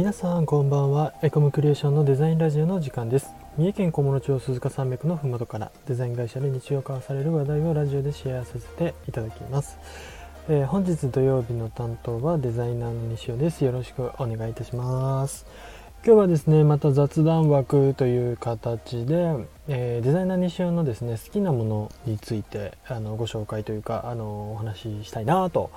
皆さんこんばんは。エコムクリエーションのデザインラジオの時間です。三重県小諸町鈴鹿山脈のふもとからデザイン会社で日常交わされる話題をラジオでシェアさせていただきます、えー、本日土曜日の担当はデザイナーの西尾です。よろしくお願いいたします。今日はですねまた雑談枠という形で、えー、デザイナー西尾のですね好きなものについてあのご紹介というかあのお話ししたいなと、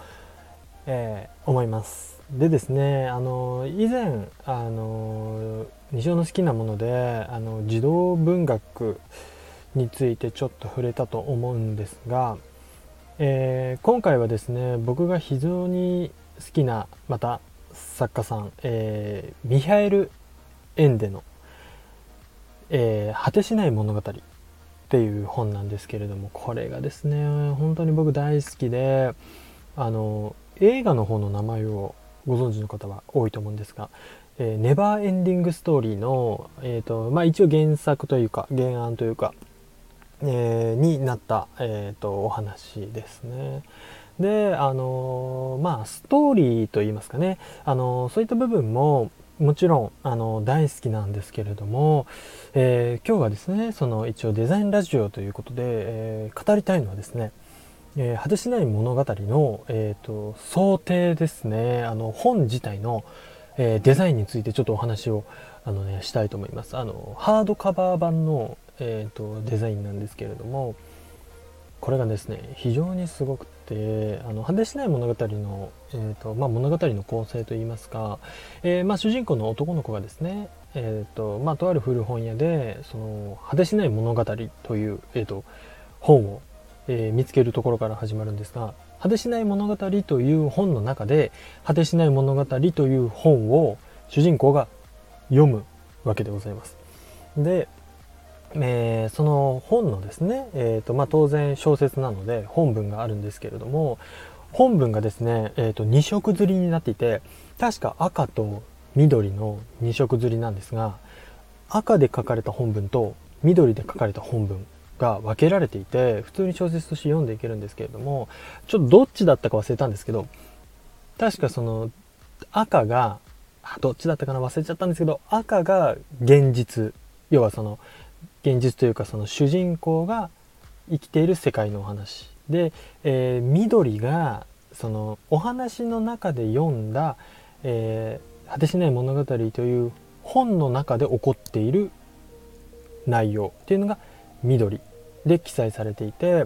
えー、思います。でですねあの以前あの西尾の好きなものであの児童文学についてちょっと触れたと思うんですが、えー、今回はですね僕が非常に好きなまた作家さん、えー、ミハエル・エンデの、えー「果てしない物語」っていう本なんですけれどもこれがですね本当に僕大好きであの映画の方の名前をご存知の方は多いと思うんですが「えー、ネバーエンディングストーリーの」えーとまあ、一応原作というか原案というか、えー、になった、えーと、お話ですね。であのまあストーリーといいますかね、あのそういった部分ももちろんあの大好きなんですけれども、えー、今日はですねその一応デザインラジオということで、えー、語りたいのはですねえー、果てしない物語の、えーと、想定ですね。あの本自体の、えー、デザインについてちょっとお話をあの、ね、したいと思います。あのハードカバー版の、えーと、デザインなんですけれどもこれがですね非常にすごくてあの果てしない物語の、えーとまあ、物語の構成といいますか、えー、まあ、主人公の男の子がですねえーとまあ、とある古本屋でその果てしない物語という、えーと本をえー、見つけるところから始まるんですが「果てしない物語」という本の中で「果てしない物語」という本を主人公が読むわけでございます。で、えー、その本のですね、えーとまあ、当然小説なので本文があるんですけれども本文がですね、えー、と2色刷りになっていて確か赤と緑の2色刷りなんですが赤で書かれた本文と緑で書かれた本文が分けられていて普通に小説として読んでいけるんですけれどもちょっとどっちだったか忘れたんですけど確かその赤がどっちだったかな忘れちゃったんですけど赤が現実要はその現実というかその主人公が生きている世界のお話で、えー、緑がそのお話の中で読んだ「えー、果てしない物語」という本の中で起こっている内容っていうのが緑で記載されていて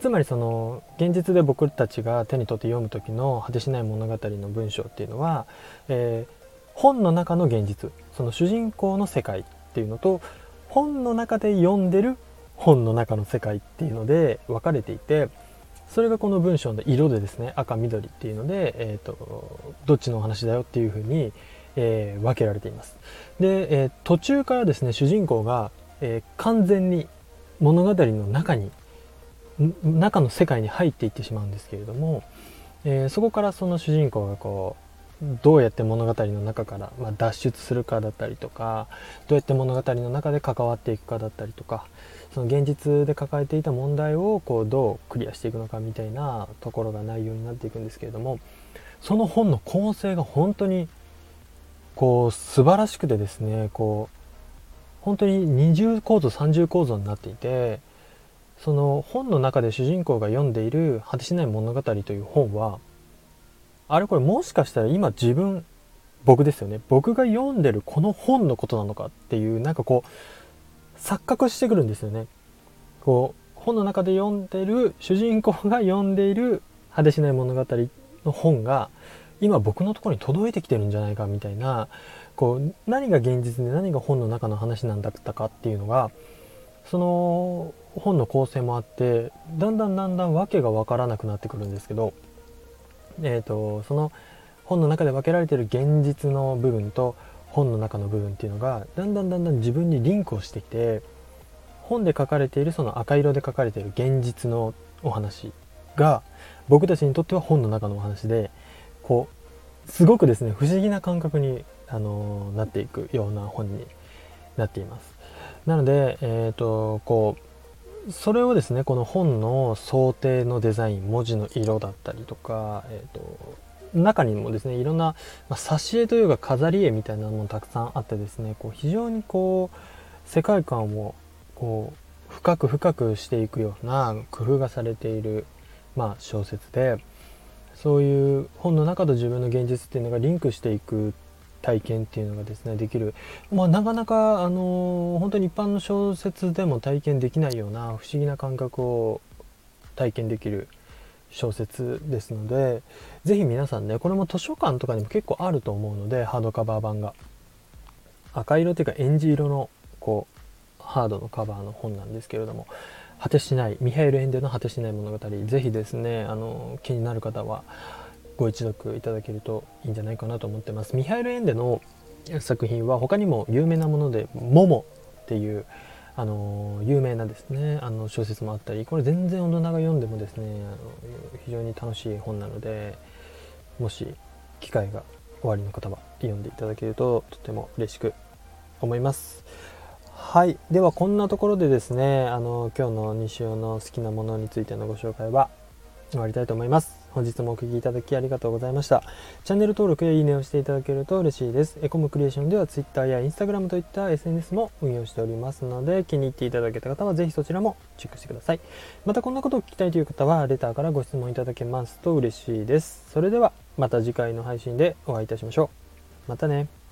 つまりその現実で僕たちが手に取って読む時の果てしない物語の文章っていうのは、えー、本の中の現実その主人公の世界っていうのと本の中で読んでる本の中の世界っていうので分かれていてそれがこの文章の色でですね赤緑っていうので、えーと、どっちのお話だよっていうふうに、えー、分けられています。で、えー、途中からですね主人公が、えー、完全に物語の中に中の世界に入っていってしまうんですけれども、えー、そこからその主人公がこうどうやって物語の中から、まあ、脱出するかだったりとかどうやって物語の中で関わっていくかだったりとかその現実で抱えていた問題をこうどうクリアしていくのかみたいなところが内容になっていくんですけれどもその本の構成が本当にこう素晴らしくてですねこう本当に二重構造三重構造になっていてその本の中で主人公が読んでいる「果てしない物語」という本はあれこれもしかしたら今自分僕ですよね僕が読んでるこの本のことなのかっていうなんかこう錯覚してくるんですよね。こう本の中で読んでる主人公が読んでいる「果てしない物語」の本が今僕のところに届いてきてるんじゃないかみたいなこう何が現実で何が本の中の話なんだったかっていうのがその本の構成もあってだんだんだんだん訳が分からなくなってくるんですけど、えーと、その本の中で分けられてる現実の部分と本の中の部分っていうのがだんだんだんだん自分にリンクをしてきて本で書かれているその赤色で書かれている現実のお話が僕たちにとっては本の中のお話でこうすごくですね不思議な感覚にあのなっていくような本になっています。なので、えーと、こうそれをですねこの本の想定のデザイン文字の色だったりとか、えーと中にもですねいろんな、まあ、挿絵というか飾り絵みたいなのもたくさんあってですねこう非常にこう世界観をこう深く深くしていくような工夫がされている、まあ、小説でそういう本の中と自分の現実っていうのがリンクしていく体験っていうのがですねできる、まあ、なかなか、あの本当に一般の小説でも体験できないような不思議な感覚を体験できる小説ですので是非皆さんねこれも図書館とかにも結構あると思うのでハードカバー版が赤色っていうかエンジ色のこうハードのカバーの本なんですけれども果てしないミハエル・エンデの果てしない物語。是非ですねあの気になる方はご一読いただけるといいんじゃないかなと思ってます。ミハエル・エンデの作品は他にも有名なもので「モモ」っていうあの有名なですねあの小説もあったりこれ全然大人が読んでもですねあの非常に楽しい本なのでもし機会がおありの方は読んでいただけるととても嬉しく思います。はいではこんなところでですねあの今日の西尾の好きなものについてのご紹介は終わりたいと思います本日もお聴きいただきありがとうございました。チャンネル登録やいいねをしていただけると嬉しいです。エコムクリエーションでは Twitter や Instagram といった SNS も運用しておりますので、気に入っていただけた方はぜひそちらもチェックしてください。またこんなことを聞きたいという方は、レターからご質問いただけますと嬉しいです。それではまた次回の配信でお会いいたしましょう。またね。